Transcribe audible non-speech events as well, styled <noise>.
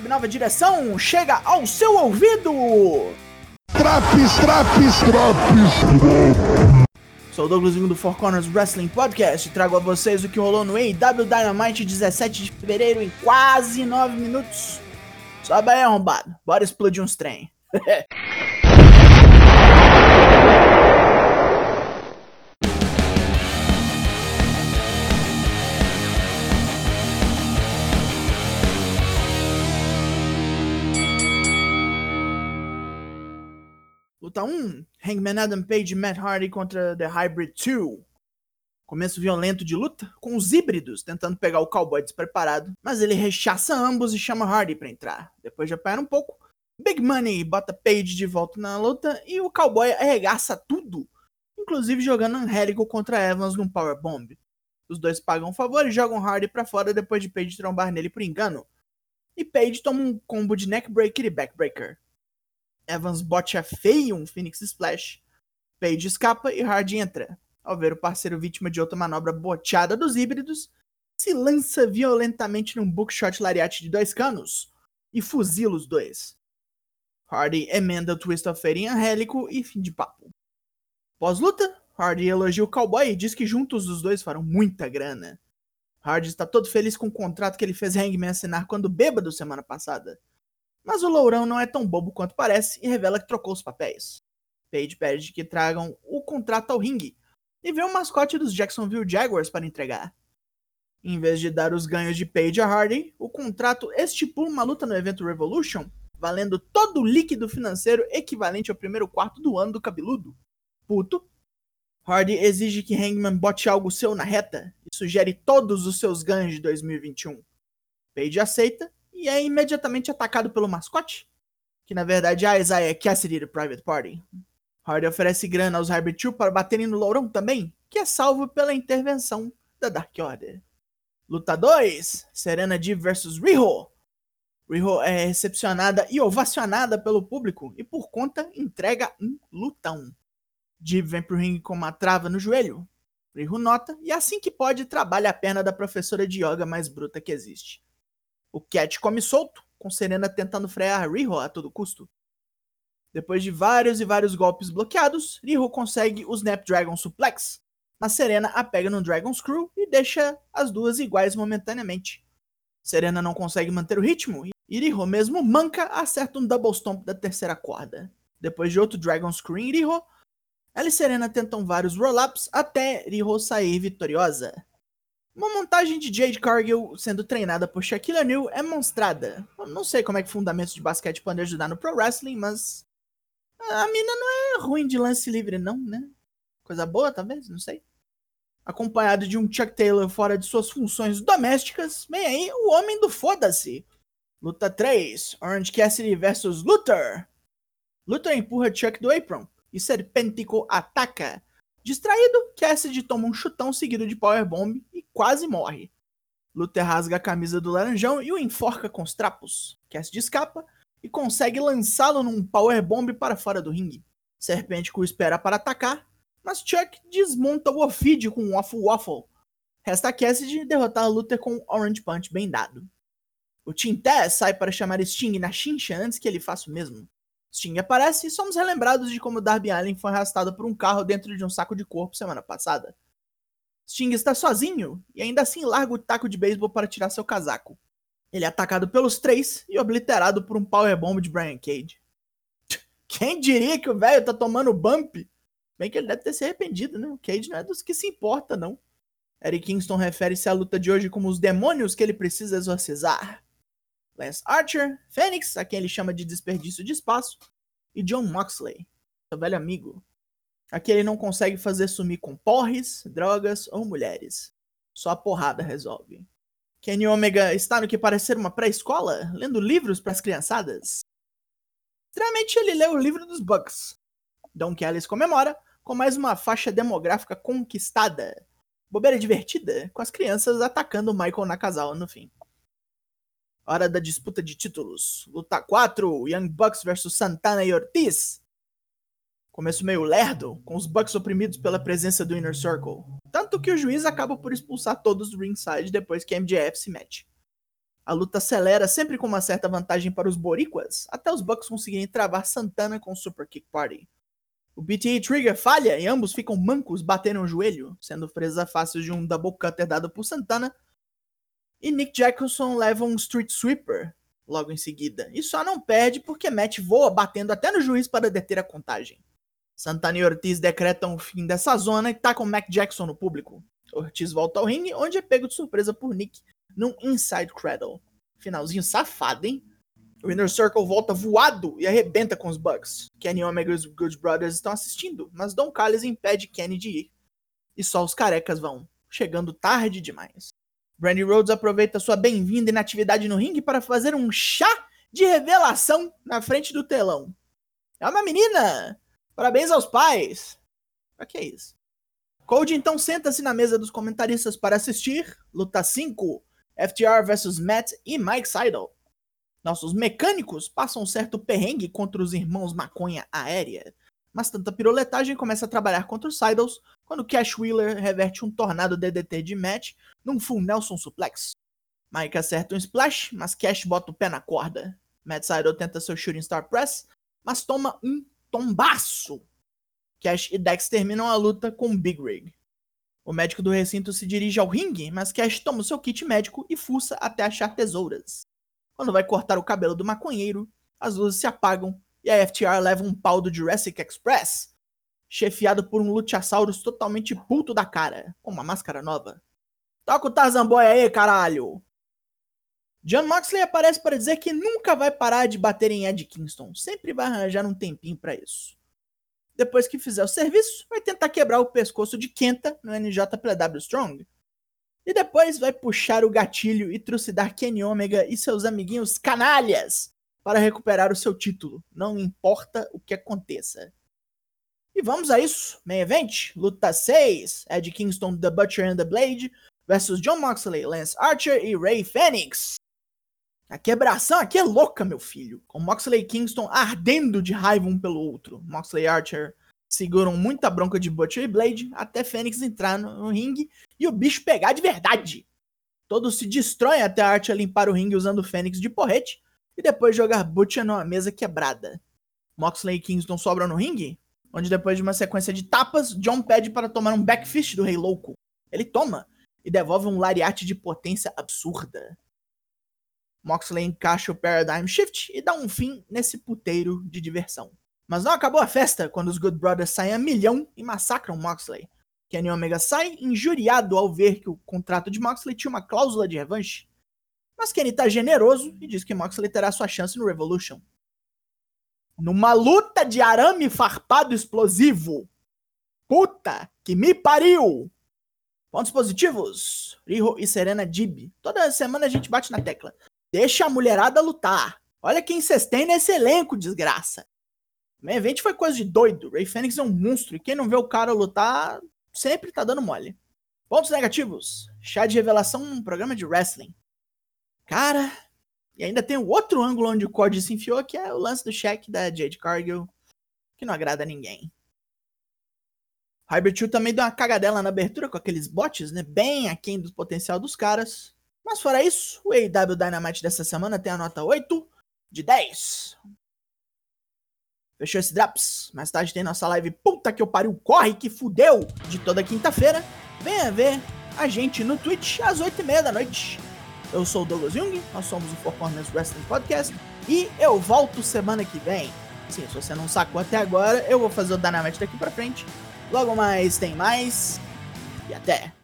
nova direção chega ao seu ouvido. Traps, traps, traps. Sou o Douglas Vingo do Four Corners Wrestling Podcast e trago a vocês o que rolou no AEW Dynamite 17 de fevereiro em quase 9 minutos. Sobe aí, arrombado. Bora explodir uns trem. <laughs> Luta 1, Hangman Adam Page e Matt Hardy contra The Hybrid 2. Começo violento de luta, com os híbridos tentando pegar o cowboy despreparado, mas ele rechaça ambos e chama Hardy para entrar. Depois de apanhar um pouco, Big Money bota Page de volta na luta e o cowboy arregaça tudo, inclusive jogando Angélico contra Evans num Powerbomb. Os dois pagam um favor e jogam Hardy para fora depois de Page trombar nele por engano. E Page toma um combo de neckbreaker e backbreaker. Evans bote feio um Phoenix Splash. Page escapa e Hardy entra. Ao ver o parceiro vítima de outra manobra boteada dos híbridos, se lança violentamente num bookshot lariate de dois canos e fuzila os dois. Hardy emenda o Twist of Fate em Angélico e fim de papo. Pós-luta, Hardy elogia o cowboy e diz que juntos os dois farão muita grana. Hardy está todo feliz com o contrato que ele fez Hangman assinar quando bêbado semana passada. Mas o Lourão não é tão bobo quanto parece e revela que trocou os papéis. Page pede que tragam o contrato ao ringue e vê o mascote dos Jacksonville Jaguars para entregar. Em vez de dar os ganhos de Page a Hardy, o contrato estipula uma luta no evento Revolution, valendo todo o líquido financeiro equivalente ao primeiro quarto do ano do cabeludo. Puto, Hardy exige que Hangman bote algo seu na reta e sugere todos os seus ganhos de 2021. Page aceita e é imediatamente atacado pelo mascote, que na verdade é a Isaiah Cassidy do Private Party. Hardy oferece grana aos Hybrid 2 para baterem no Lourão também, que é salvo pela intervenção da Dark Order. Luta 2: Serena Deeb vs Riho. Riho é recepcionada e ovacionada pelo público e por conta entrega um lutão. Deeb vem pro ringue com uma trava no joelho. Riho nota e assim que pode trabalha a perna da professora de yoga mais bruta que existe. O Cat come solto, com Serena tentando frear Riho a todo custo. Depois de vários e vários golpes bloqueados, Riho consegue o Snapdragon Suplex, mas Serena a pega no Dragon Screw e deixa as duas iguais momentaneamente. Serena não consegue manter o ritmo e Riho, mesmo manca, acerta um Double Stomp da terceira corda. Depois de outro Dragon Screw em Riho, ela e Serena tentam vários roll-ups até Riho sair vitoriosa. Uma montagem de Jade Cargill sendo treinada por Shaquille O'Neal é mostrada. Eu não sei como é que fundamentos de basquete podem ajudar no pro wrestling, mas a mina não é ruim de lance livre não, né? Coisa boa, talvez, não sei. Acompanhado de um Chuck Taylor fora de suas funções domésticas, vem aí o homem do foda-se. Luta 3, Orange Cassidy versus Luther. Luther empurra Chuck do apron e Serpentico ataca, Distraído, Cassidy toma um chutão seguido de powerbomb quase morre. Luther rasga a camisa do laranjão e o enforca com os trapos. Cassidy escapa e consegue lançá-lo num powerbomb para fora do ringue. Serpente espera para atacar, mas Chuck desmonta o Ophidio com um Waffle Waffle. Resta a Cassidy derrotar Luther com um Orange Punch bem dado. O Tess sai para chamar Sting na chincha antes que ele faça o mesmo. Sting aparece e somos relembrados de como Darby Allin foi arrastado por um carro dentro de um saco de corpo semana passada. Sting está sozinho e ainda assim larga o taco de beisebol para tirar seu casaco. Ele é atacado pelos três e obliterado por um powerbomb de Brian Cage. <laughs> Quem diria que o velho tá tomando bump? Bem que ele deve ter se arrependido, né? O Cage não é dos que se importa, não. Eric Kingston refere-se à luta de hoje como os demônios que ele precisa exorcizar. Lance Archer, Fênix, a quem ele chama de desperdício de espaço, e John Moxley, seu velho amigo. Aqui ele não consegue fazer sumir com porres, drogas ou mulheres. Só a porrada resolve. Kenny Omega está no que parece ser uma pré-escola, lendo livros para as criançadas. Estranhamente, ele lê o livro dos Bucks. Don Callis comemora com mais uma faixa demográfica conquistada. Bobeira divertida, com as crianças atacando Michael Nakazawa no fim. Hora da disputa de títulos. Luta 4, Young Bucks versus Santana e Ortiz. Começo meio lerdo, com os Bucks oprimidos pela presença do Inner Circle. Tanto que o juiz acaba por expulsar todos do ringside depois que MJF se mete. A luta acelera sempre com uma certa vantagem para os boricuas, até os Bucks conseguirem travar Santana com o Super Kick Party. O BTA Trigger falha e ambos ficam mancos batendo o joelho, sendo presa fácil de um double cutter dado por Santana. E Nick Jackson leva um Street Sweeper logo em seguida, e só não perde porque Matt voa batendo até no juiz para deter a contagem. Santana e Ortiz decretam o fim dessa zona e tacam Mac Jackson no público. Ortiz volta ao ringue, onde é pego de surpresa por Nick num Inside Cradle. Finalzinho safado, hein? O Inner Circle volta voado e arrebenta com os Bucks. Kenny Omega e os Good Brothers estão assistindo, mas Don Callis impede Kenny de ir. E só os carecas vão, chegando tarde demais. Brandy Rhodes aproveita sua bem-vinda inatividade no ringue para fazer um chá de revelação na frente do telão. É uma menina! Parabéns aos pais! Pra que é isso? Cody então senta-se na mesa dos comentaristas para assistir Luta 5 FTR vs Matt e Mike Seidel. Nossos mecânicos passam um certo perrengue contra os irmãos maconha aérea, mas tanta piroletagem começa a trabalhar contra os Seidels quando Cash Wheeler reverte um tornado DDT de Matt num full Nelson suplex. Mike acerta um splash, mas Cash bota o pé na corda. Matt Seidel tenta seu Shooting Star Press, mas toma um tombaço. Cash e Dex terminam a luta com Big Rig. O médico do recinto se dirige ao ringue, mas Cash toma o seu kit médico e fuça até achar tesouras. Quando vai cortar o cabelo do maconheiro, as luzes se apagam e a FTR leva um pau do Jurassic Express, chefiado por um Luchasaurus totalmente puto da cara, com uma máscara nova. Toca o Tarzan Boy aí, caralho! John Moxley aparece para dizer que nunca vai parar de bater em Ed Kingston, sempre vai arranjar um tempinho para isso. Depois que fizer o serviço, vai tentar quebrar o pescoço de Kenta no NJPW Strong. E depois vai puxar o gatilho e trucidar Kenny Omega e seus amiguinhos canalhas para recuperar o seu título, não importa o que aconteça. E vamos a isso. Main Event, luta 6, Ed Kingston, The Butcher and the Blade versus John Moxley, Lance Archer e Ray Phoenix. A quebração aqui é louca, meu filho. Com Moxley e Kingston ardendo de raiva um pelo outro. Moxley e Archer seguram muita bronca de Butcher e Blade até Fênix entrar no, ringue e o bicho pegar de verdade. Todos se destroem até Archer limpar o ringue usando Fênix de porrete e depois jogar Butcher numa mesa quebrada. Moxley e Kingston sobram no ringue, onde depois de uma sequência de tapas, John pede para tomar um backfist do Rei Louco. Ele toma e devolve um lariate de potência absurda. Moxley encaixa o Paradigm Shift e dá um fim nesse puteiro de diversão. Mas não acabou a festa quando os Good Brothers saem a milhão e massacram Moxley. Kenny Omega sai injuriado ao ver que o contrato de Moxley tinha uma cláusula de revanche. Mas Kenny tá generoso e diz que Moxley terá sua chance no Revolution. Numa luta de arame farpado explosivo. Puta que me pariu! Pontos positivos: Riho e Serena Dib. Toda semana a gente bate na tecla. Deixa a mulherada lutar. Olha quem vocês têm nesse elenco, desgraça. O main event foi coisa de doido. Ray Fênix é um monstro e quem não vê o cara lutar sempre tá dando mole. Pontos negativos. Chá de revelação um programa de wrestling. Cara, e ainda tem o outro ângulo onde o Cody se enfiou, que é o lance do cheque da Jade Cargill, que não agrada a ninguém. Hybrid 2 também deu uma cagadela na abertura com aqueles bots, né? Bem aquém do potencial dos caras. Mas fora isso, o AEW Dynamite dessa semana tem a nota 8 de 10. Fechou esse Drops? Mais tarde tem nossa live Puta que eu pariu, corre que fudeu! De toda quinta-feira. Venha ver a gente no Twitch às 8h30 da noite. Eu sou o Douglas Jung, nós somos o Four Corners Wrestling Podcast e eu volto semana que vem. Sim, se você não sacou até agora, eu vou fazer o Dynamite daqui pra frente. Logo mais tem mais e até!